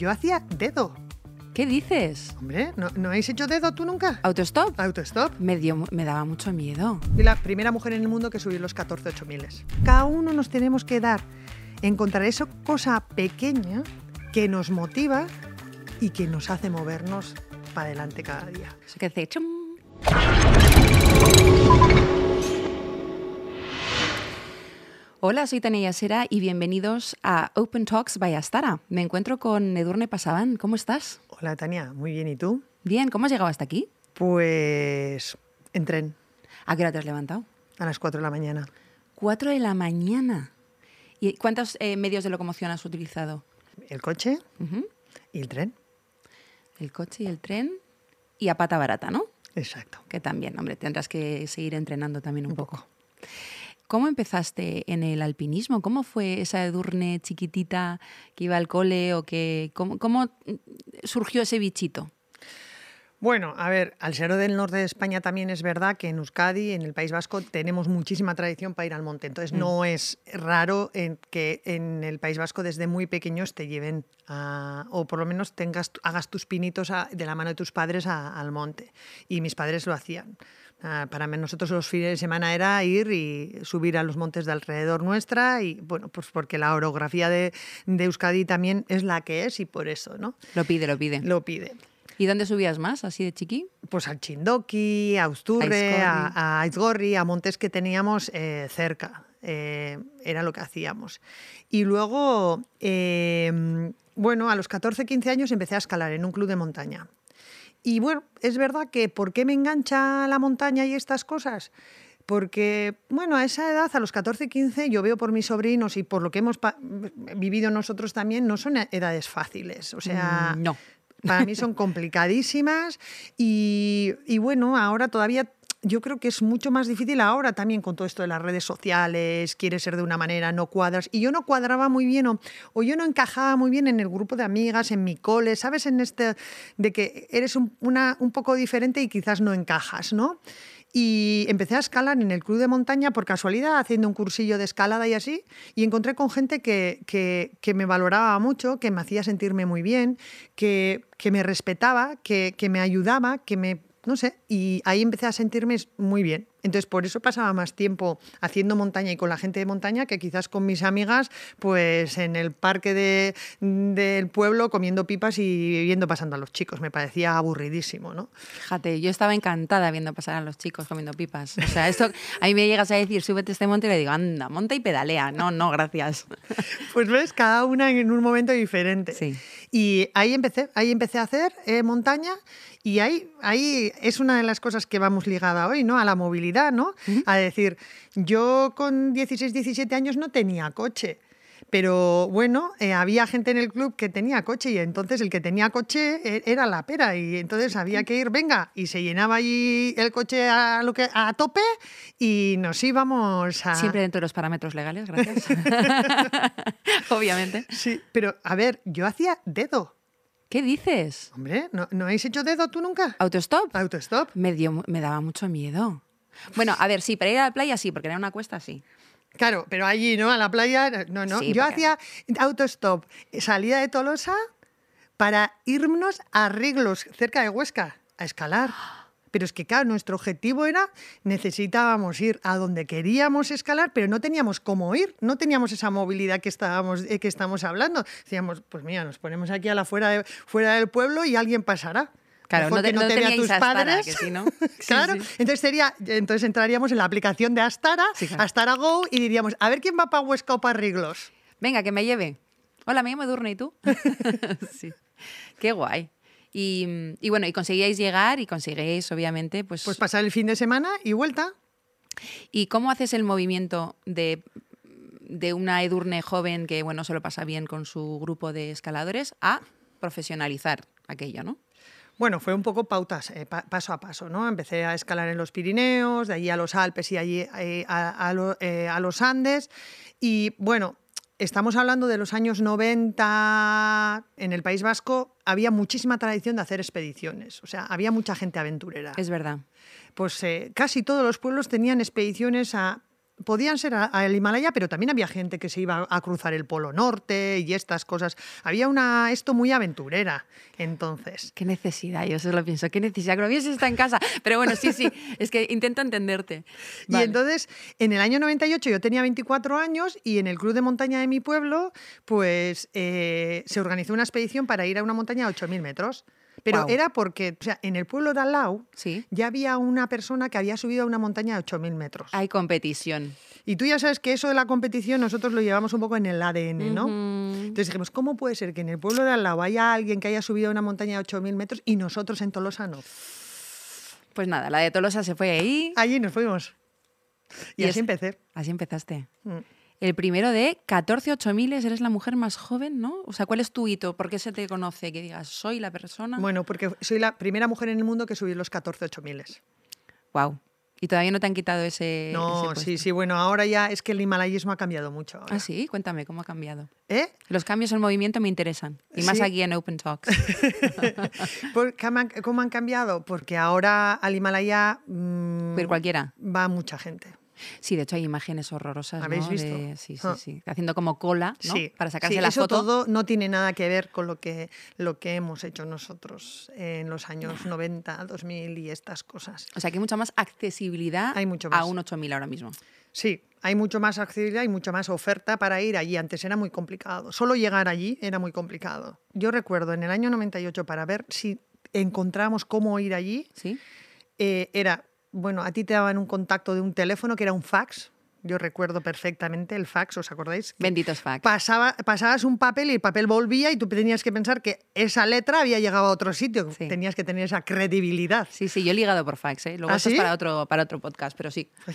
yo hacía dedo. ¿Qué dices? Hombre, ¿no, ¿no habéis hecho dedo tú nunca? ¿Autostop? Autostop. Me, dio, me daba mucho miedo. Fui la primera mujer en el mundo que subió los 14 8000. Cada uno nos tenemos que dar, encontrar esa cosa pequeña que nos motiva y que nos hace movernos para adelante cada día. Eso que hace chum. Hola, soy Tania Yasera y bienvenidos a Open Talks by Astara. Me encuentro con Edurne Pasaban. ¿Cómo estás? Hola Tania, muy bien, ¿y tú? Bien, ¿cómo has llegado hasta aquí? Pues en tren, ¿A qué hora te has levantado? a las 4 de la mañana. Cuatro de la mañana. ¿Y cuántos eh, medios de locomoción has utilizado? El coche y el tren. El coche y el tren y a pata barata, ¿no? Exacto. Que también, hombre, tendrás que seguir entrenando también un, Un poco. poco. ¿Cómo empezaste en el alpinismo? ¿Cómo fue esa Edurne chiquitita que iba al cole o que cómo, cómo surgió ese bichito? Bueno, a ver, al ser del norte de España también es verdad que en Euskadi, en el País Vasco, tenemos muchísima tradición para ir al monte. Entonces no es raro en que en el País Vasco desde muy pequeños te lleven a- o por lo menos tengas, hagas tus pinitos a- de la mano de tus padres a- al monte. Y mis padres lo hacían. Ah, Para nosotros los fines de semana era ir y subir a los montes de alrededor nuestra y bueno, pues porque la orografía de, de Euskadi también es la que es y por eso, ¿no? Lo pide, lo pide. Lo pide ¿Y dónde subías más, así de chiqui? pues al Chindoki, a Usturre, a, a Aizgorri, a montes que teníamos eh, cerca. Eh, era lo que hacíamos. Y luego, eh, bueno, a los 14, 15 años empecé a escalar en un club de montaña. Y bueno, es verdad que ¿por qué me engancha la montaña y estas cosas? Porque, bueno, a esa edad, a los 14, 15, yo veo por mis sobrinos y por lo que hemos vivido nosotros también, no son edades fáciles. O sea, Mm, no. para mí son complicadísimas y, y bueno, ahora todavía yo creo que es mucho más difícil ahora también con todo esto de las redes sociales, quieres ser de una manera, no cuadras. Y yo no cuadraba muy bien o, o yo no encajaba muy bien en el grupo de amigas, en mi cole, ¿sabes? En este de que eres un, una, un poco diferente y quizás no encajas, ¿no? Y empecé a escalar en el club de montaña por casualidad, haciendo un cursillo de escalada y así, y encontré con gente que, que- que me valoraba mucho, que me hacía sentirme muy bien, que, que me respetaba, que, me ayudaba, que me... No sé, y ahí empecé a sentirme muy bien. Entonces, por eso pasaba más tiempo haciendo montaña y con la gente de montaña que quizás con mis amigas, pues en el parque de- del pueblo comiendo pipas y viendo pasando a los chicos. Me parecía aburridísimo, ¿no? Fíjate, yo estaba encantada viendo pasar a los chicos comiendo pipas. O sea, esto a mí me llegas a decir, súbete a este monte y le digo, anda, monta y pedalea. No, no, gracias. Pues ves, cada una en un momento diferente. Sí. Y ahí empecé, ahí empecé a hacer eh, montaña y ahí, ahí es una de las cosas que vamos ligada hoy, ¿no? A la movilidad, ¿no? A decir, yo con 16, 17 años no tenía coche. Pero bueno, eh, había gente en el club que tenía coche y entonces el que tenía coche eh, era la pera y entonces había que ir, venga, y se llenaba allí el coche a, lo que, a tope y nos íbamos a... Siempre dentro de los parámetros legales, gracias. Obviamente. Sí, pero a ver, yo hacía dedo. ¿Qué dices? Hombre, ¿no, ¿no habéis hecho dedo tú nunca? ¿Autostop? Autostop. Me, dio, me daba mucho miedo. Bueno, a ver, sí, para ir a la playa sí, porque era una cuesta sí. Claro, pero allí, ¿no? A la playa, no, no. Sí, Yo porque- hacía autostop, salía de Tolosa para irnos a Riglos, cerca de Huesca, a escalar. Pero es que, claro, nuestro objetivo era, necesitábamos ir a donde queríamos escalar, pero no teníamos cómo ir, no teníamos esa movilidad que, estábamos, eh, que estamos hablando. Decíamos, pues mira, nos ponemos aquí a la fuera, de- fuera del pueblo y alguien pasará. Claro, Mejor no, que te- no te vea teníais tus padres. que si no. Sí, claro, sí. entonces sería, entonces entraríamos en la aplicación de Astara, Sí, claro. Astara Go y diríamos, a ver quién va para Huesca o para Riglos. Venga, que me lleve. Hola, me llamo Edurne, ¿y tú? sí. Qué guay. Y, y bueno, y conseguíais llegar y conseguíais, obviamente, pues... Pues pasar el fin de semana y vuelta. ¿Y cómo haces el movimiento de, de una Edurne joven que, bueno, se lo pasa bien con su grupo de escaladores a profesionalizar aquello, ¿no? Bueno, fue un poco pautas, eh, pa- paso a paso, ¿no? Empecé a escalar en los Pirineos, de allí a los Alpes y allí eh, a, a lo- eh, a los Andes. Y bueno, estamos hablando de los años 90 en el País Vasco, había muchísima tradición de hacer expediciones, o sea, había mucha gente aventurera. Es verdad. Pues eh, casi todos los pueblos tenían expediciones a podían ser a- al Himalaya, pero también había gente que se iba a cruzar el Polo Norte y estas cosas. Había una esto muy aventurera. Entonces, Qué necesidad, yo solo pienso, qué necesidad, que lo hubiese está en casa. Pero bueno, sí, sí, es que intento entenderte. Y entonces, en el año 98 yo tenía 24 años y en el club de montaña de mi pueblo, pues eh, se organizó una expedición para ir a una montaña a 8.000 metros. Pero Guau. era porque, o sea, en el pueblo de al lado Sí. ya había una persona que había subido a una montaña a 8.000 metros. Hay competición. Y tú ya sabes que eso de la competición nosotros lo llevamos un poco en el ADN, ¿no? Ujú. Entonces dijimos, ¿cómo puede ser que en el pueblo de al lado haya alguien que haya subido a una montaña a 8.000 metros y nosotros en Tolosa no? Pues nada, la de Tolosa se fue ahí. Allí nos fuimos. Y, Y así es- empecé. Así empezaste. Mm. El primero de 14 8000 eres la mujer más joven, ¿no? O sea, ¿cuál es tu hito? ¿Por qué se te conoce? Que digas, soy la persona. Bueno, porque soy la primera mujer en el mundo que subió los 14 8000. Wow. Y todavía no te han quitado ese. No, sí, sí, bueno, ahora ya es que el himalayismo ha cambiado mucho. ahora. Ah, sí, cuéntame cómo ha cambiado. ¿Eh? Los cambios en movimiento me interesan. Y más Sí. aquí en Open Talks. ¿Por qué han- ¿Cómo han cambiado? Porque ahora al Himalaya mm, Pero cualquiera. va mucha gente. Sí, de hecho hay imágenes horrorosas. ¿Habéis ¿no? visto? De- sí, sí, Ah. sí. Haciendo como cola, ¿no? Sí, Para sacarse sí, la eso foto. todo no tiene nada que ver con lo que, lo que hemos hecho nosotros en los años 90, 2000 y estas cosas. O sea que hay mucha más accesibilidad Hay mucho a más. un 8000 ahora mismo. Sí, hay mucho más accesibilidad y mucha más oferta para ir allí. Antes era muy complicado. Solo llegar allí era muy complicado. Yo recuerdo en el año 98 para ver si encontramos cómo ir allí, ¿Sí? eh, era, bueno, a ti te daban un contacto de un teléfono que era un fax. Yo recuerdo perfectamente el fax, ¿os acordáis? Benditos facts. Pasaba, pasabas un papel y el papel volvía y tú tenías que pensar que esa letra había llegado a otro sitio. Sí. Tenías que tener esa credibilidad. Sí, sí, yo he ligado por fax, ¿eh? Luego ¿Ah, esto es sí? para otro, para otro podcast, pero sí, Ay,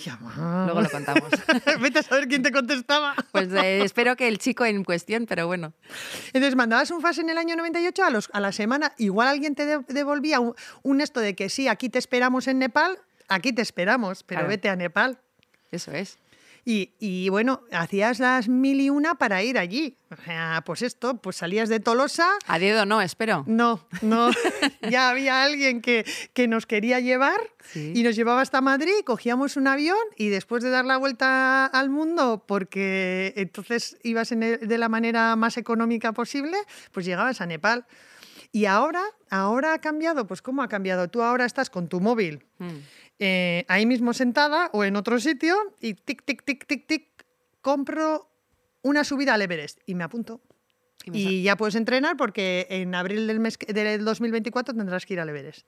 luego lo contamos. Vete a saber quién te contestaba. Pues eh, espero que el chico en cuestión, pero bueno. Entonces mandabas un fax en el año 98, a, los, a la semana igual alguien te de- devolvía un, un esto de que sí, aquí te esperamos en Nepal, aquí te esperamos, pero Claro. vete a Nepal. Eso es. Y, y, bueno, hacías las mil y una para ir allí. O sea, pues esto, pues salías de Tolosa. A dedo no, espero. No, no, ya había alguien que, que nos quería llevar Sí. y nos llevaba hasta Madrid, cogíamos un avión y después de dar la vuelta al mundo, porque entonces ibas en el- de la manera más económica posible, pues llegabas a Nepal. Y ahora, ahora ha cambiado, pues ¿cómo ha cambiado? Tú ahora estás con tu móvil Mm. Eh, ahí mismo sentada o en otro sitio y tic, tic, tic, tic, tic, compro una subida al Everest y me apunto. Y ya puedes entrenar porque en abril del, mes, del 2024 tendrás que ir al Everest.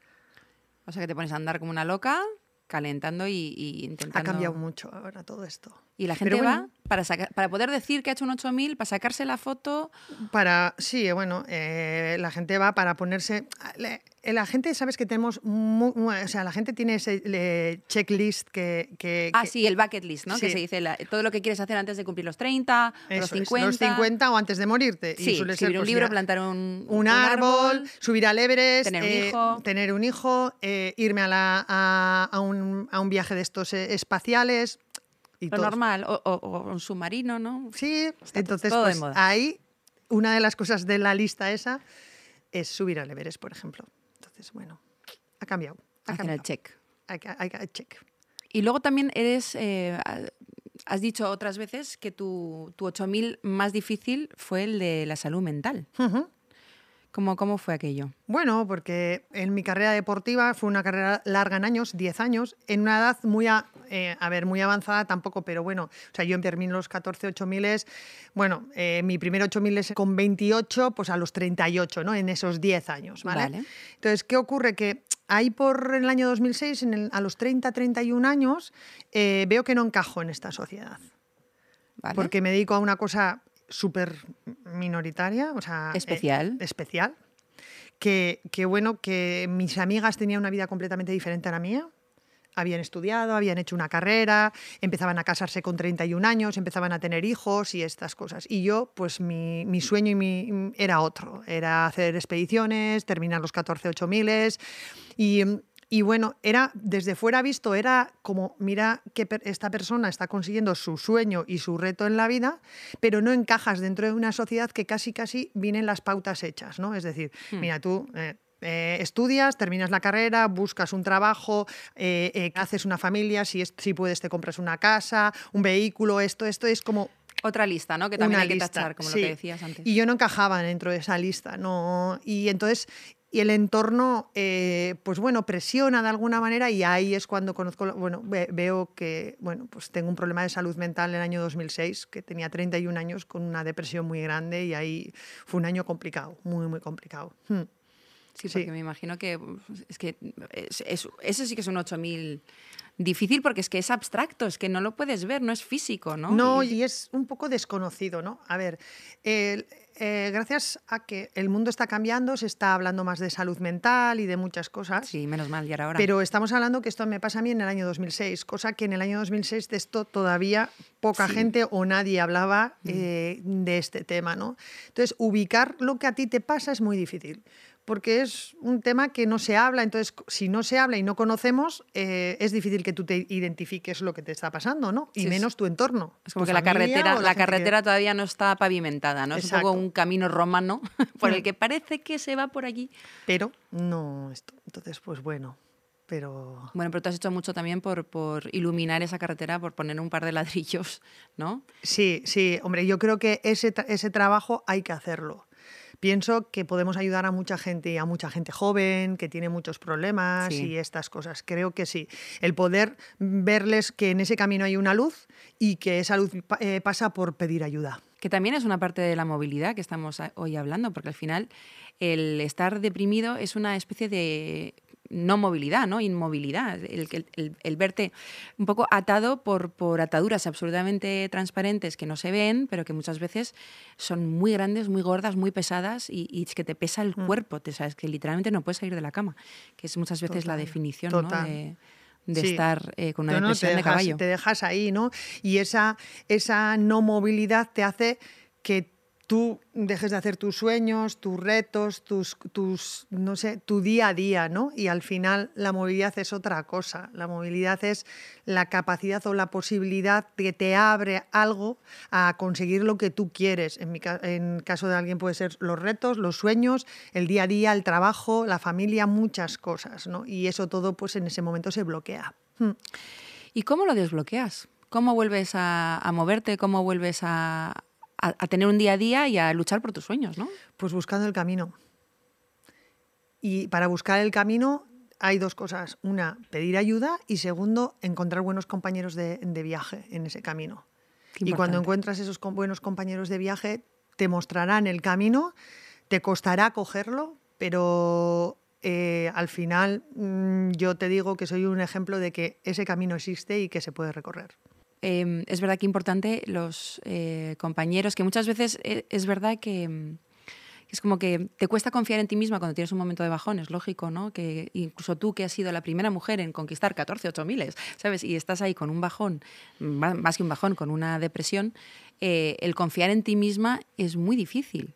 O sea que te pones a andar como una loca, calentando y, y intentando. Ha cambiado mucho ahora todo esto. Y la gente bueno. va para, sacar, para poder decir que ha hecho un 8000, para sacarse la foto. Para, sí, bueno, eh, la gente va para ponerse. le- La gente, sabes que tenemos. mu- mu- o sea, la gente tiene ese le- checklist que. que- Ah, que- sí, el bucket list, ¿no? Que se dice la- todo lo que quieres hacer antes de cumplir los 30, o los eso es, 50. los 50 o antes de morirte. Y Sí, suele escribir ser, un pues, libro, ya- plantar un, un árbol, subir al Everest, tener un eh, hijo. tener un hijo, eh, irme a, la- a- a un, a un viaje de estos eh, espaciales. Y Lo normal, o, o- o un submarino, ¿no? Sí, entonces todo de pues, moda. ahí una de las cosas de la lista esa es subir al Everest, por ejemplo. Entonces, bueno, ha cambiado. Ha el cambiado. check. Check. Y luego también eres, eh, ha- has dicho otras veces que tu, tu 8000 más difícil fue el de la salud mental. ¿Cómo, cómo fue aquello? Bueno, porque en mi carrera deportiva fue una carrera larga en años, 10 años, en una edad muy, a, eh, a ver, muy avanzada tampoco, pero bueno, o sea, yo terminé los 14 8000, bueno, eh, mi primer 8000 es con 28, pues a los 38, ¿no? En esos 10 años, ¿vale? Vale. Entonces, ¿qué ocurre? Que ahí por el año 2006, en el- a los 30, 31 años, eh, veo que no encajo en esta sociedad, ¿Vale? porque me dedico a una cosa súper minoritaria, o sea... eh, Especial. especial. Que, que, bueno, que mis amigas tenían una vida completamente diferente a la mía. Habían estudiado, habían hecho una carrera, empezaban a casarse con 31 años, empezaban a tener hijos y estas cosas. Y yo, pues mi, mi sueño y mi, era otro, era hacer expediciones, terminar los 14 8000 y, y bueno, era desde fuera visto, era como, mira que esta persona está consiguiendo su sueño y su reto en la vida, pero no encajas dentro de una sociedad que casi, casi vienen las pautas hechas, ¿no? Es decir, mira, tú eh, Eh, estudias, terminas la carrera, buscas un trabajo, eh, eh, haces una familia, si, es- si puedes te compras una casa, un vehículo, esto, esto es como Otra lista, ¿no? Que también hay que lista, tachar, como sí. lo que decías antes. Y yo no encajaba dentro de esa lista, ¿no? Y entonces, y el entorno, eh, pues bueno, presiona de alguna manera y ahí es cuando conozco, bueno, ve- veo que, bueno, pues tengo un problema de salud mental en el año 2006, que tenía 31 años con una depresión muy grande y ahí fue un año complicado, muy, muy complicado. Hmm. Sí, Sí. porque me imagino que uf, es que es, es- ese sí que es un 8000 difícil porque es que es abstracto, es que no lo puedes ver, no es físico, ¿no? No, Y- es un poco desconocido, ¿no? A ver, eh, gracias a que el mundo está cambiando, se está hablando más de salud mental y de muchas cosas. sí, menos mal, y ahora. ahora. Pero estamos hablando que esto me pasa a mí en el año 2006, cosa que en el año 2006 de esto todavía poca Sí. Mm. gente o nadie hablaba eh, de este tema, ¿no? Entonces, ubicar lo que a ti te pasa es muy difícil, porque es un tema que no se habla, entonces si no se habla y no conocemos, eh, es difícil que tú te identifiques lo que te está pasando, ¿no? Y Sí, menos tu entorno. es como que la carretera, la, que- carretera todavía no está pavimentada, ¿no? Es un poco un camino romano por el Mm. que parece que se va por allí. Pero no esto. Entonces, pues bueno, pero... Bueno, pero tú has hecho mucho también por, por iluminar esa carretera, por poner un par de ladrillos, ¿no? Sí, sí, hombre, yo creo que ese, ese trabajo hay que hacerlo. Pienso que podemos ayudar a mucha gente y a mucha gente joven que tiene muchos problemas Sí. y estas cosas. Creo que sí. El poder verles que en ese camino hay una luz y que esa luz eh, pasa por pedir ayuda. Que también es una parte de la movilidad que estamos hoy hablando, porque al final el estar deprimido es una especie de no movilidad, ¿no? Inmovilidad. El, el- verte un poco atado por, por ataduras absolutamente transparentes que no se ven, pero que muchas veces son muy grandes, muy gordas, muy pesadas y, y es que te pesa el cuerpo, te sabes que literalmente no puedes salir de la cama, que es muchas veces la definición de, de Sí. estar eh, con una No, no, depresión de caballo. te dejas ahí, ¿no? Y esa, esa no movilidad te hace que tú dejes de hacer tus sueños, tus retos, tus, tus, no sé, tu día a día, ¿no? Y al final la movilidad es otra cosa. La movilidad es la capacidad o la posibilidad que te abre algo a conseguir lo que tú quieres. En, mi en caso de alguien puede ser los retos, los sueños, el día a día, el trabajo, la familia, muchas cosas, ¿no? Y eso todo pues en ese momento se bloquea. Hmm. ¿Y cómo lo desbloqueas? ¿Cómo vuelves a, a moverte? ¿Cómo vuelves a, a- a tener un día a día y a luchar por tus sueños, no? Pues buscando el camino. Y para buscar el camino hay dos cosas. Una, pedir ayuda y segundo, encontrar buenos compañeros de, de viaje en ese camino. Qué Y cuando encuentras esos buenos compañeros de viaje, te mostrarán el camino, te costará cogerlo, pero eh, al final mm, yo te digo que soy un ejemplo de que ese camino existe y que se puede recorrer. Eh, es verdad que importante los eh, compañeros, que muchas veces eh, es verdad que mm, es como que te cuesta confiar en ti misma cuando tienes un momento de bajón, es lógico, ¿no? Que incluso tú que has sido la primera mujer en conquistar 14 8 miles, ¿sabes? Y estás ahí con un bajón, más que un bajón, con una depresión, eh, el confiar en ti misma es muy difícil.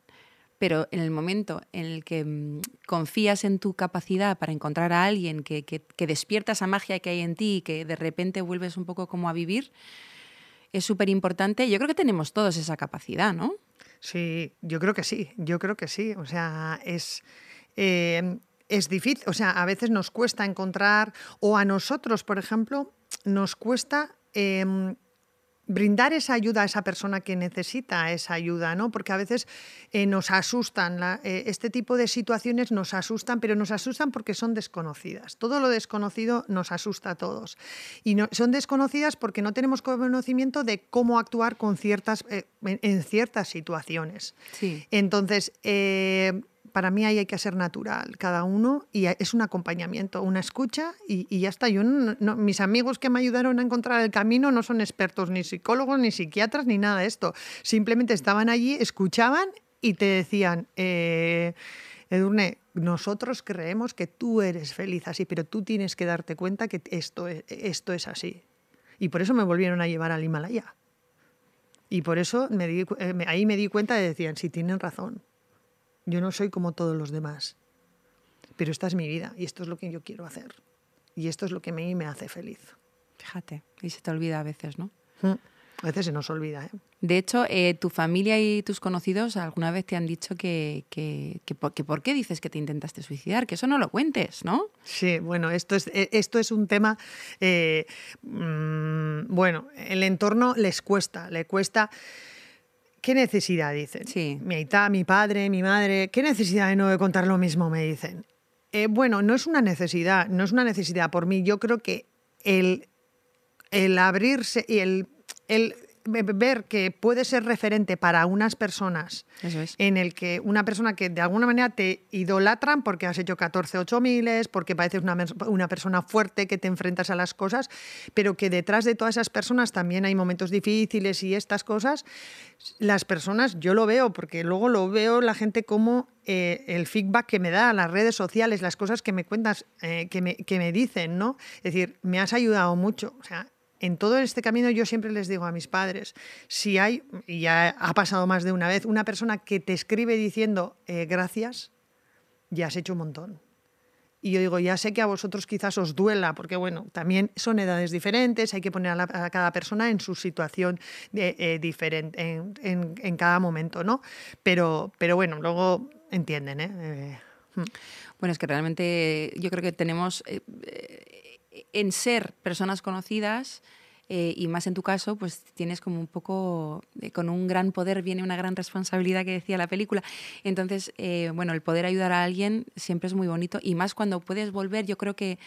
Pero en el momento en el que mm, confías en tu capacidad para encontrar a alguien que, que- despierta esa magia que hay en ti y que de repente vuelves un poco como a vivir, es súper importante. Yo creo que tenemos todos esa capacidad, ¿no? Sí, yo creo que sí, yo creo que sí. O sea, es, eh, es difícil, o sea, a veces nos cuesta encontrar, o a nosotros, por ejemplo, nos cuesta em, brindar esa ayuda a esa persona que necesita esa ayuda, ¿no? Porque a veces eh, nos asustan, la- eh, este tipo de situaciones nos asustan, pero nos asustan porque son desconocidas. Todo lo desconocido nos asusta a todos. Y no- son desconocidas porque no tenemos conocimiento de cómo actuar con ciertas, eh, en, en ciertas situaciones. Sí. Entonces, para mí ahí hay que ser natural, cada uno, y es un acompañamiento, una escucha y, y ya está. Yo no- mis amigos que me ayudaron a encontrar el camino no son expertos, ni psicólogos, ni psiquiatras, ni nada de esto. Simplemente estaban allí, escuchaban y te decían, eh, Edurne, nosotros creemos que tú eres feliz así, pero tú tienes que darte cuenta que esto es, esto es así. Y por eso me volvieron a llevar al Himalaya. Y por eso me eh, ahí me di cuenta de decían, sí, tienen razón. Yo no soy como todos los demás. Pero esta es mi vida y esto es lo que yo quiero hacer. Y esto es lo que a mí me hace feliz. Fíjate, y se te olvida a veces, ¿no? Mm. A veces se nos olvida. ¿eh? De hecho, eh, tu familia y tus conocidos alguna vez te han dicho que, que, que, por, que, por qué dices que te intentaste suicidar, que eso no lo cuentes, ¿no? Sí, bueno, esto es, eh, esto es un tema, eh, mmm, bueno, el entorno les cuesta, le cuesta... ¿Qué necesidad dicen? Sí. Mi aita, mi padre, mi madre, ¿qué necesidad de no de contar lo mismo? Me dicen. Eh, bueno, no es una necesidad, no es una necesidad por mí. Yo creo que el, el abrirse y el, el ver que puede ser referente para unas personas Eso es. en el que una persona que de alguna manera te idolatran porque has hecho 14 8 miles, porque pareces una, una, persona fuerte que te enfrentas a las cosas, pero que detrás de todas esas personas también hay momentos difíciles y estas cosas, las personas, yo lo veo, porque luego lo veo la gente como eh, el feedback que me da, las redes sociales, las cosas que me cuentas, eh, que, me, que me dicen, ¿no? Es decir, me has ayudado mucho, o sea, en todo este camino yo siempre les digo a mis padres, si hay, y ya ha pasado más de una vez, una persona que te escribe diciendo eh, gracias, ya has hecho un montón. Y yo digo, ya sé que a vosotros quizás os duela, porque bueno, también son edades diferentes, hay que poner a, cada persona en su situación eh, diferente en, cada momento, ¿no? Pero, pero bueno, luego entienden, ¿eh? eh bueno, es que realmente yo creo que tenemos en ser personas conocidas eh, y más en tu caso, pues tienes como un poco, eh, con un gran poder viene una gran responsabilidad que decía la película. Entonces, eh, bueno, el poder ayudar a alguien siempre es muy bonito y más cuando puedes volver, yo creo que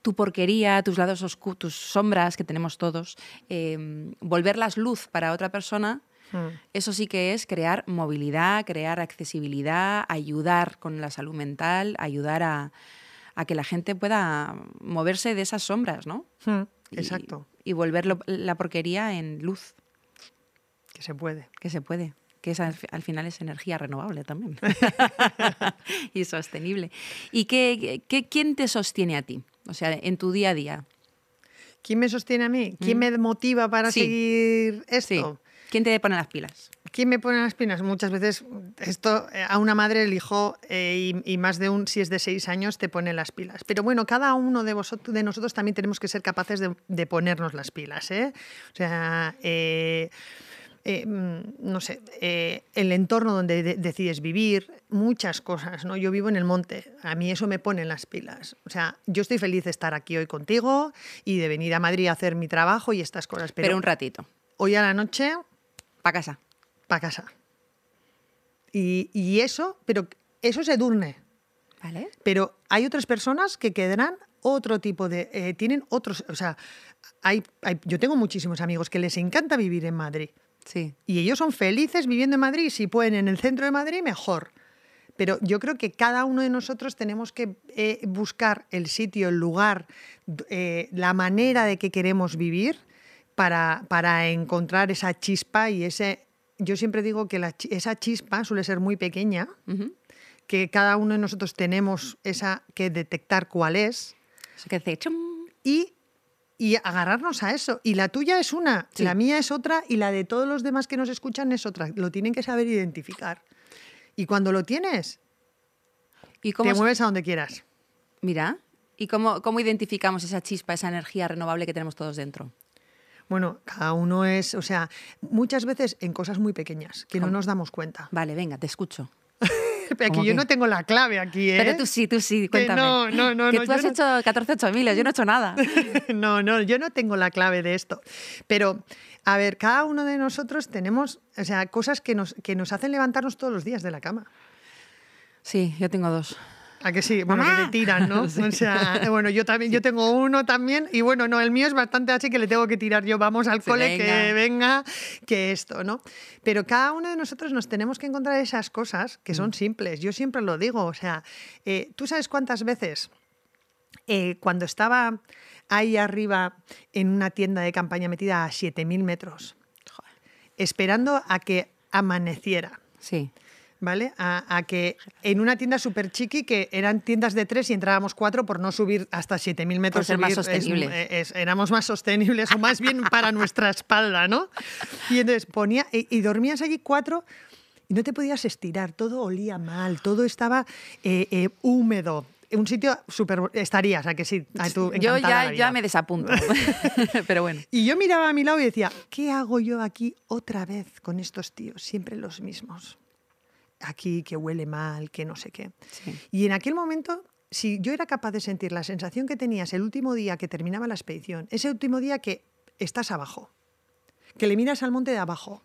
tu porquería, tus lados oscuros, tus sombras que tenemos todos, eh, volverlas luz para otra persona. Mm. Eso sí que es crear movilidad, crear accesibilidad, ayudar con la salud mental, ayudar a, a que la gente pueda moverse de esas sombras, ¿no? Mm, exacto. Y, y volver lo, la porquería en luz. Que se puede. Que se puede. Que es, al, al final es energía renovable también. y sostenible. ¿Y qué, qué, quién te sostiene a ti? O sea, en tu día a día. ¿Quién me sostiene a mí? ¿Quién mm. me motiva para sí. seguir esto? Sí. ¿Quién te pone las pilas? ¿Quién me pone las pilas? Muchas veces esto eh, a una madre el hijo eh, y, y, más de un, si es de seis años, te pone las pilas. Pero bueno, cada uno de, vosotros, de nosotros también tenemos que ser capaces de, de ponernos las pilas. ¿eh? O sea, eh, no sé, el entorno donde de decides vivir, muchas cosas. ¿no? Yo vivo en el monte, a mí eso me pone las pilas. O sea, yo estoy feliz de estar aquí hoy contigo y de venir a Madrid a hacer mi trabajo y estas cosas. Pero, pero un ratito. Hoy a la noche para casa. Para casa. Y, y, eso, pero eso se durne. Vale. Pero hay otras personas que quedarán otro tipo de. Eh, tienen otros. O sea, hay, hay, yo tengo muchísimos amigos que les encanta vivir en Madrid. Sí. Y ellos son felices viviendo en Madrid. Si pueden en el centro de Madrid, mejor. Pero yo creo que cada uno de nosotros tenemos que eh, buscar el sitio, el lugar, eh, la manera de que queremos vivir para, para encontrar esa chispa y ese... Yo siempre digo que la, esa chispa suele ser muy pequeña, uh -huh. que cada uno de nosotros tenemos esa que detectar cuál es. Eso que hace chum. Y, y agarrarnos a eso. Y la tuya es una, sí. la mía es otra y la de todos los demás que nos escuchan es otra. Lo tienen que saber identificar. Y cuando lo tienes, ¿Y cómo te mueves a donde quieras. Mira, ¿y cómo, cómo identificamos esa chispa, esa energía renovable que tenemos todos dentro? Bueno, cada uno es, o sea, muchas veces en cosas muy pequeñas que ¿Cómo? no nos damos cuenta. Vale, venga, te escucho. Pero aquí yo que? no tengo la clave aquí, ¿eh? Pero tú sí, tú sí, cuéntame. no, no, no. Que no, tú has no... hecho 14 8000, yo no he hecho nada. no, no, yo no tengo la clave de esto. Pero, a ver, cada uno de nosotros tenemos, o sea, cosas que nos, que nos hacen levantarnos todos los días de la cama. Sí, yo tengo dos. ¿A que sí? Bueno, ¡Mamá! que te tiran, ¿no? sí. O sea, bueno, yo también, yo tengo uno también, y bueno, no, el mío es bastante así que le tengo que tirar yo, vamos al cole, venga. que venga, que esto, ¿no? Pero cada uno de nosotros nos tenemos que encontrar esas cosas que son Mm. simples. Yo siempre lo digo, o sea, eh, ¿tú sabes cuántas veces eh, cuando estaba ahí arriba en una tienda de campaña metida a 7.000 metros, Joder. esperando a que amaneciera? Sí. ¿Vale? A, a, que en una tienda súper chiqui, que eran tiendas de tres y entrábamos cuatro por no subir hasta 7.000 metros. Por ser subir, más sostenibles. Es, es, éramos más sostenibles, o más bien para nuestra espalda, ¿no? Y entonces ponía, y, y, dormías allí cuatro y no te podías estirar, todo olía mal, todo estaba eh, eh, húmedo. un sitio súper... Estarías, ¿a que sí? A yo ya, ya me desapunto, pero bueno. Y yo miraba a mi lado y decía, ¿qué hago yo aquí otra vez con estos tíos? Siempre los mismos. Aquí que huele mal, que no sé qué. Sí. Y en aquel momento, si yo era capaz de sentir la sensación que tenías el último día que terminaba la expedición, ese último día que estás abajo, que le miras al monte de abajo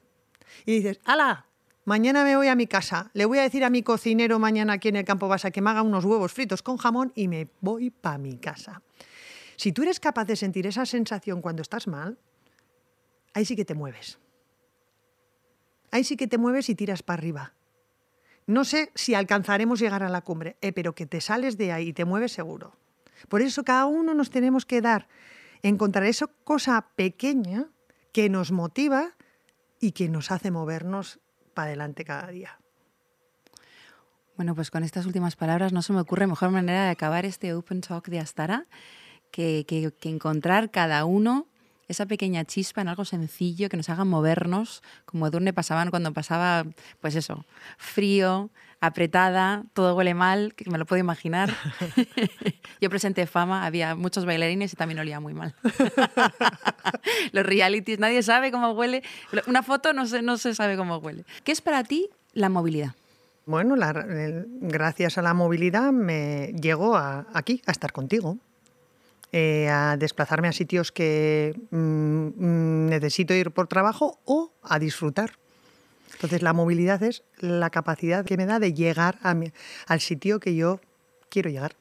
y dices, ¡Hala! Mañana me voy a mi casa. Le voy a decir a mi cocinero mañana aquí en el campo basa que me haga unos huevos fritos con jamón y me voy para mi casa. Si tú eres capaz de sentir esa sensación cuando estás mal, ahí sí que te mueves. Ahí sí que te mueves y tiras para arriba. No sé si alcanzaremos llegar a la cumbre, eh, pero que te sales de ahí y te mueves seguro. Por eso cada uno nos tenemos que dar, encontrar esa cosa pequeña que nos motiva y que nos hace movernos para adelante cada día. Bueno, pues con estas últimas palabras no se me ocurre mejor manera de acabar este Open Talk de Astara que, que- que encontrar cada uno esa pequeña chispa en algo sencillo que nos haga movernos, como Edurne pasaban cuando pasaba, pues eso, frío, apretada, todo huele mal, que me lo puedo imaginar. Yo presenté fama, había muchos bailarines y también olía muy mal. Los realities, nadie sabe cómo huele. Una foto no se, no se sabe cómo huele. ¿Qué es para ti la movilidad? Bueno, la- el- gracias a la movilidad me llego a- aquí a estar contigo, eh, a desplazarme a sitios que mm, mm, necesito ir por trabajo o a disfrutar. Entonces la movilidad es la capacidad que me da de llegar a mi- al sitio que yo quiero llegar.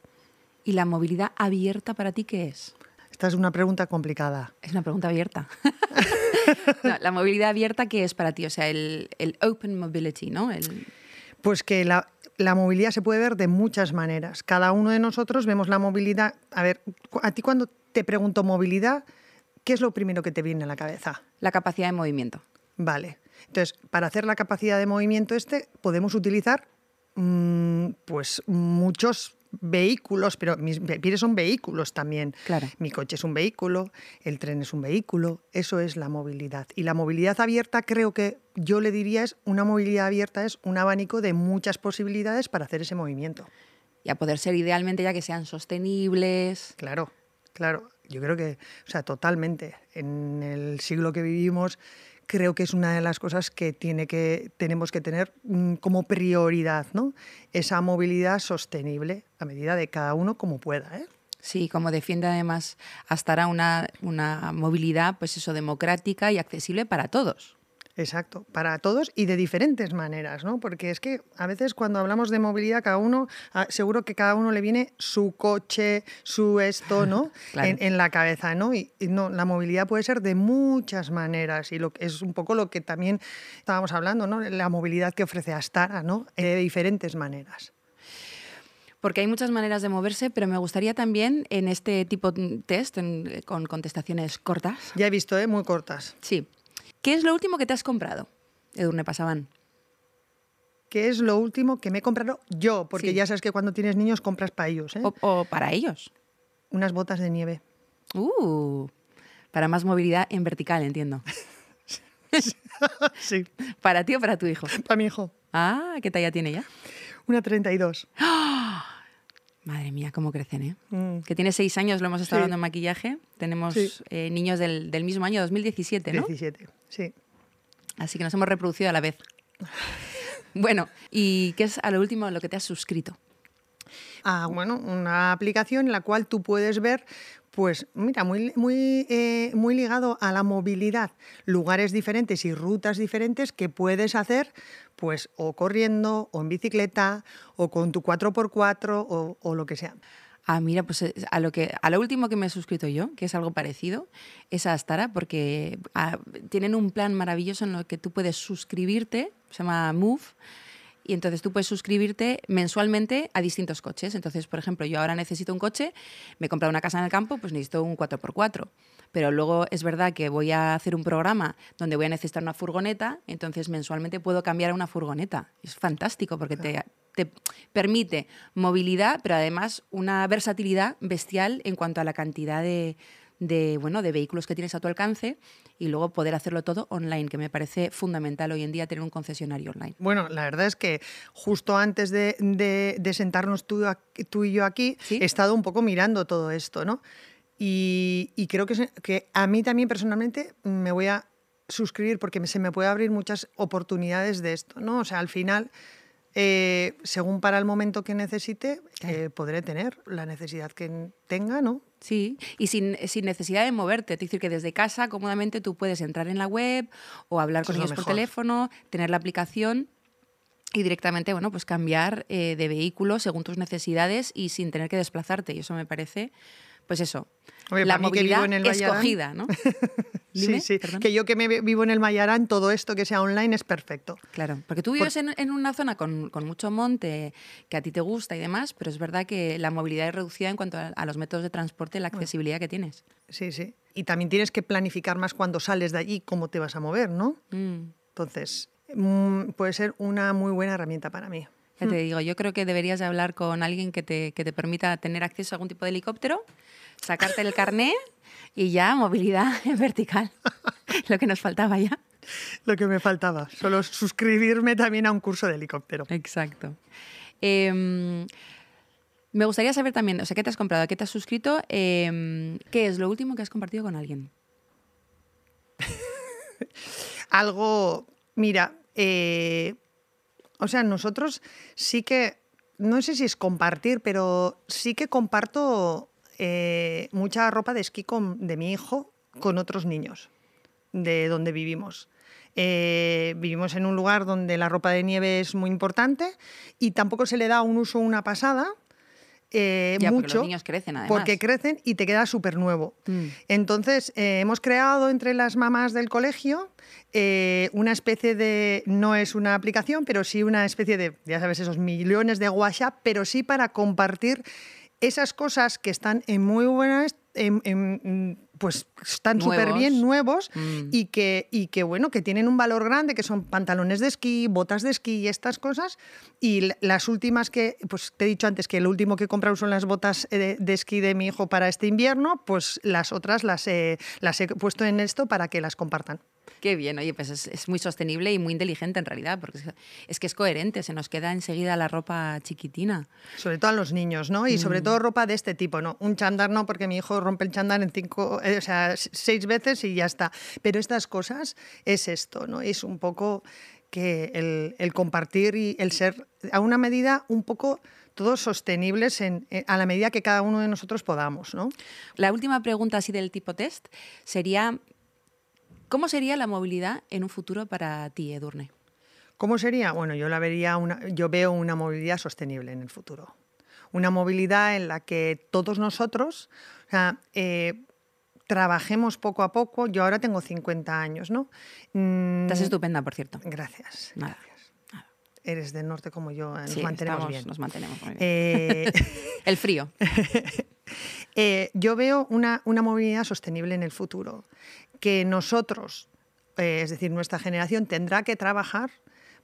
¿Y la movilidad abierta para ti qué es? Esta es una pregunta complicada. Es una pregunta abierta. No, la movilidad abierta, ¿qué es para ti? O sea, el, el open mobility, ¿no? El- Pues que la, la movilidad se puede ver de muchas maneras. Cada uno de nosotros vemos la movilidad. A ver, a ti cuando te pregunto movilidad, ¿qué es lo primero que te viene a la cabeza? la capacidad de movimiento. Vale. Entonces, para hacer la capacidad de movimiento este, podemos utilizar mm, pues muchos vehículos, pero mis pies son vehículos también. Claro. Mi coche es un vehículo, el tren es un vehículo, eso es la movilidad. Y la movilidad abierta creo que yo le diría es una movilidad abierta es un abanico de muchas posibilidades para hacer ese movimiento. Y a poder ser idealmente ya que sean sostenibles. Claro, claro. Yo creo que, o sea, totalmente. En el siglo que vivimos, creo que es una de las cosas que, tiene que tenemos que tener mm, como prioridad, ¿no? Esa movilidad sostenible a medida de cada uno como pueda, ¿eh? Sí, como defiende además Astara una, una movilidad, pues eso, democrática y accesible para todos. Exacto, para todos y de diferentes maneras, ¿no? Porque es que a veces cuando hablamos de movilidad, cada uno, ah, seguro que cada uno le viene su coche, su esto, ¿no? Claro. en, en la cabeza, ¿no? Y, y no, la movilidad puede ser de muchas maneras y lo, que- es un poco lo que también estábamos hablando, ¿no? La movilidad que ofrece Astara, ¿no? Eh, De diferentes maneras. Porque hay muchas maneras de moverse, pero me gustaría también en este tipo de test, en- con contestaciones cortas, Ya he visto, ¿eh? Muy cortas. sí. ¿Qué es lo último que te has comprado? Edurne Pasaban. ¿Qué es lo último que me he comprado yo? Porque Sí. ya sabes que cuando tienes niños compras para ellos, ¿eh? O, o para ellos. Unas botas de nieve. Uh, para más movilidad en vertical, entiendo. sí, ¿Para ti o para tu hijo? para mi hijo. Ah, ¿qué talla tiene ya? Una 32. Madre mía, cómo crecen, ¿eh? Mm. Que tiene seis años, lo hemos estado Sí. hablando en maquillaje. Tenemos Sí. eh, niños del, del mismo año, 2017, ¿no? 17, sí. Así que nos hemos reproducido a la vez. bueno, ¿y qué es a lo último lo que te has suscrito? Ah, bueno, una aplicación en la cual tú puedes ver, pues mira, muy, muy, eh, muy ligado a la movilidad, lugares diferentes y rutas diferentes que puedes hacer, pues o corriendo, o en bicicleta, o con tu 4x4, o, o lo que sea. Ah, mira, pues a lo, que, a lo último que me he suscrito yo, que es algo parecido, es a Astara, porque ah, tienen un plan maravilloso en lo que tú puedes suscribirte, se llama Move, y entonces tú puedes suscribirte mensualmente a distintos coches. Entonces, por ejemplo, yo ahora necesito un coche, me he comprado una casa en el campo, pues necesito un 4x4. Pero luego es verdad que voy a hacer un programa donde voy a necesitar una furgoneta, entonces mensualmente puedo cambiar a una furgoneta. Es fantástico porque te, te permite movilidad, pero además una versatilidad bestial en cuanto a la cantidad de, de, bueno, de vehículos que tienes a tu alcance y luego poder hacerlo todo online, que me parece fundamental hoy en día tener un concesionario online. Bueno, la verdad es que justo antes de, sentarnos tú, tú, y yo aquí, he estado un poco mirando todo esto, ¿no? Y, creo que, que a mí también personalmente me voy a suscribir porque se me puede abrir muchas oportunidades de esto, ¿no? O sea, al final eh, según para el momento que necesite, eh, podré tener la necesidad que tenga, ¿no? Sí, y sin, necesidad de moverte. Es decir, que desde casa cómodamente tú puedes entrar en la web o hablar con ellos por teléfono, tener la aplicación y directamente, bueno, pues cambiar eh, de vehículo según tus necesidades y sin tener que desplazarte. Y eso me parece pues eso, la movilidad en el escogida, ¿no? sí, sí, que yo que me vivo en el Mayarán, todo esto que sea online es perfecto. Claro, porque tú vives en, una zona con, mucho monte, que a ti te gusta y demás, pero es verdad que la movilidad es reducida en cuanto a, los métodos de transporte, la accesibilidad que tienes. Sí, sí. Y también tienes que planificar más cuando sales de allí cómo te vas a mover, ¿no? Mm. Entonces, mm, puede ser una muy buena herramienta para mí. Ya te mm. digo, yo creo que deberías de hablar con alguien que te, que te permita tener acceso a algún tipo de helicóptero sacarte el carné y ya movilidad vertical. Lo que nos faltaba ya. Lo que me faltaba, solo suscribirme también a un curso de helicóptero. Exacto. Em, me gustaría saber también, o sea, ¿qué te has comprado? ¿Qué te has suscrito? Em, ¿Qué es lo último que has compartido con alguien? Algo, mira, eh, o sea, nosotros sí que, no sé si es compartir, pero sí que comparto eh, mucha ropa de esquí de mi hijo con otros niños de donde vivimos. Eh, vivimos en un lugar donde la ropa de nieve es muy importante y tampoco se le da un uso, una pasada. Eh, mucho, porque los niños crecen además. Porque crecen y te queda súper nuevo. Mm. Entonces, hemos creado entre las mamás del colegio una especie de, no es una aplicación, pero sí una especie de, ya sabes, esos millones de WhatsApp, pero sí para compartir esas cosas que están en muy buenas, pues están súper bien nuevos mm. y, que, y que, bueno, que tienen un valor grande, que son pantalones de esquí, botas de esquí y estas cosas. Y las últimas que, pues te he dicho antes que lo último que he comprado son las botas de, esquí de mi hijo para este invierno, pues las otras las las he puesto en esto para que las compartan. Qué bien, oye, pues es, muy sostenible y muy inteligente en realidad, porque es, que es coherente, se nos queda enseguida la ropa chiquitina. Sobre todo a los niños, ¿no? Y sobre mm. todo ropa de este tipo, ¿no? Un chándal no, porque mi hijo rompe el chándal en cinco, eh, o sea, seis veces y ya está. Pero estas cosas es esto, ¿no? Es un poco que el, compartir y el ser a una medida un poco todos sostenibles en, eh, a la medida que cada uno de nosotros podamos. ¿no? La última pregunta así del tipo test sería, ¿Cómo sería la movilidad en un futuro para ti, Edurne? ¿Cómo sería? Bueno, yo la vería una, yo veo una movilidad sostenible en el futuro. Una movilidad en la que todos nosotros eh, trabajemos poco a poco. Yo ahora tengo 50 años, ¿no? Mm, Estás estupenda, por cierto. Gracias. Nada. Eres del norte como yo, nos mantenemos bien. Nos mantenemos muy bien. Eh, el frío. Eh, yo veo una, movilidad sostenible en el futuro que nosotros, eh, es decir, nuestra generación, tendrá que trabajar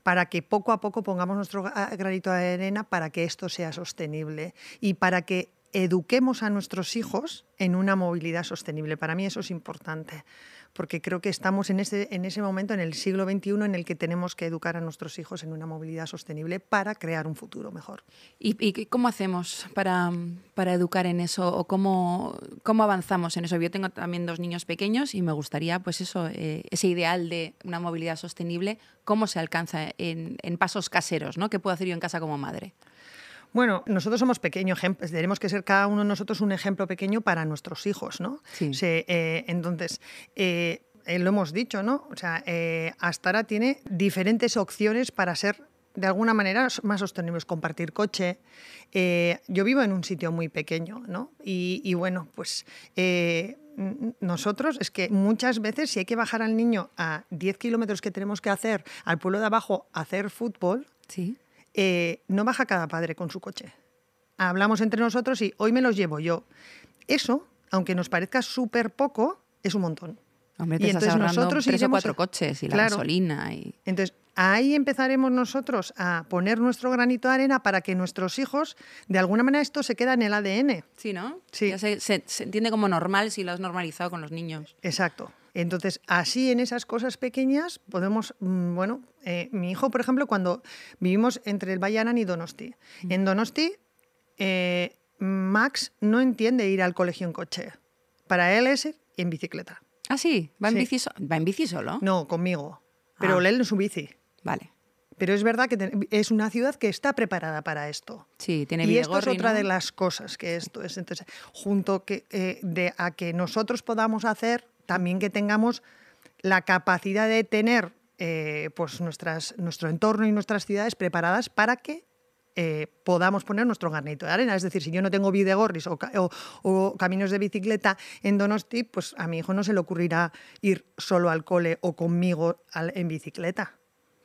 para que poco a poco pongamos nuestro granito de arena para que esto sea sostenible y para que eduquemos a nuestros hijos en una movilidad sostenible. Para mí eso es importante porque creo que estamos en ese, en ese momento, en el siglo XXI, en el que tenemos que educar a nuestros hijos en una movilidad sostenible para crear un futuro mejor. ¿Y, cómo hacemos para, para, educar en eso o cómo, cómo avanzamos en eso? Yo tengo también dos niños pequeños y me gustaría, pues eso, eh, ese ideal de una movilidad sostenible, ¿cómo se alcanza en, en pasos caseros? ¿no? ¿Qué puedo hacer yo en casa como madre? Bueno, nosotros somos pequeños ejemplos, tenemos que ser cada uno de nosotros un ejemplo pequeño para nuestros hijos, ¿no? Sí. Eh, entonces, eh, eh, lo hemos dicho, ¿no? O sea, hasta ahora tiene diferentes opciones para ser de alguna manera más sostenibles, compartir coche. yo vivo en un sitio muy pequeño, ¿no? Y, bueno, pues nosotros es que muchas veces si hay que bajar al niño a 10 kilómetros que tenemos que hacer al pueblo de abajo a hacer fútbol, ¿Sí? Eh, no baja cada padre con su coche. Hablamos entre nosotros y hoy me los llevo yo. Eso, aunque nos parezca súper poco, es un montón. Hombre, te y entonces nosotros tres o cuatro coches y la gasolina. Y... Entonces, ahí empezaremos nosotros a poner nuestro granito de arena para que nuestros hijos, de alguna manera, esto se queda en el ADN. Sí, ¿no? Sí. Ya se, se- se entiende como normal si lo has normalizado con los niños. Exacto. Entonces, así en esas cosas pequeñas podemos, mm, bueno, eh, mi hijo, por ejemplo, cuando vivimos entre el Valle Arán y Donosti. En Donosti, eh, Max no entiende ir al colegio en coche. Para él es en bicicleta. Ah, sí, va en, Sí. bici, so- ¿Va en bici solo. No, conmigo. Pero Ah. él en su bici. Vale. Pero es verdad que es una ciudad que está preparada para esto. Sí, tiene y esto es otra ¿no? de las cosas que esto es. Entonces, junto que, eh, de, a que nosotros podamos hacer, también que tengamos la capacidad de tener eh, pues nuestras, nuestro entorno y nuestras ciudades preparadas para que eh, podamos poner nuestro granito de arena. Es decir, si yo no tengo videgorris o, o- o caminos de bicicleta en Donosti, pues a mi hijo no se le ocurrirá ir solo al cole o conmigo al- en bicicleta.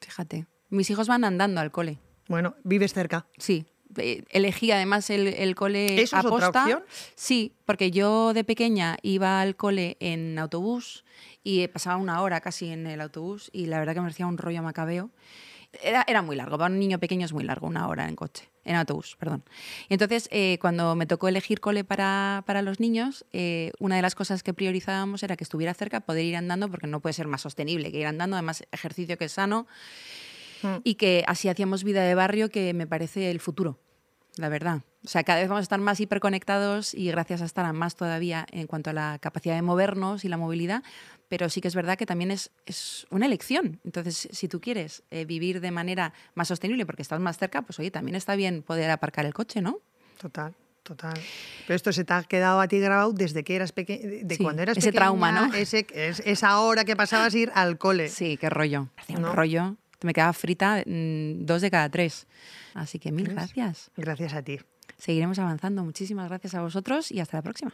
Fíjate. Mis hijos van andando al cole. Bueno, vives cerca. Sí. Eh, Elegí además el, el cole ¿Eso es otra aposta. opción? Sí, porque yo de pequeña iba al cole en autobús y pasaba una hora casi en el autobús y la verdad que me parecía un rollo macabeo. Era, era muy largo, para un niño pequeño es muy largo, una hora en coche, en autobús, perdón. Y entonces, eh, cuando me tocó elegir cole para, para los niños, eh, una de las cosas que priorizábamos era que estuviera cerca, poder ir andando, porque no puede ser más sostenible que ir andando, además ejercicio que es sano, Mm. y que así hacíamos vida de barrio que me parece el futuro, la verdad. O sea, cada vez vamos a estar más hiperconectados y gracias a estar a más todavía en cuanto a la capacidad de movernos y la movilidad, pero sí que es verdad que también es, es una elección. Entonces, si tú quieres eh, vivir de manera más sostenible porque estás más cerca, pues oye, también está bien poder aparcar el coche, ¿no? Total, total. Pero esto se te ha quedado a ti grabado desde que eras pequeña, de Sí, cuando eras ese pequeña, trauma, ¿no? Ese, es, esa hora que pasabas ir al cole. Sí, qué rollo. Parecía un ¿No? rollo. Me quedaba frita mm, dos de cada tres. Así que mil ¿Ves? gracias. Gracias a ti. Seguiremos avanzando. Muchísimas gracias a vosotros y hasta la próxima.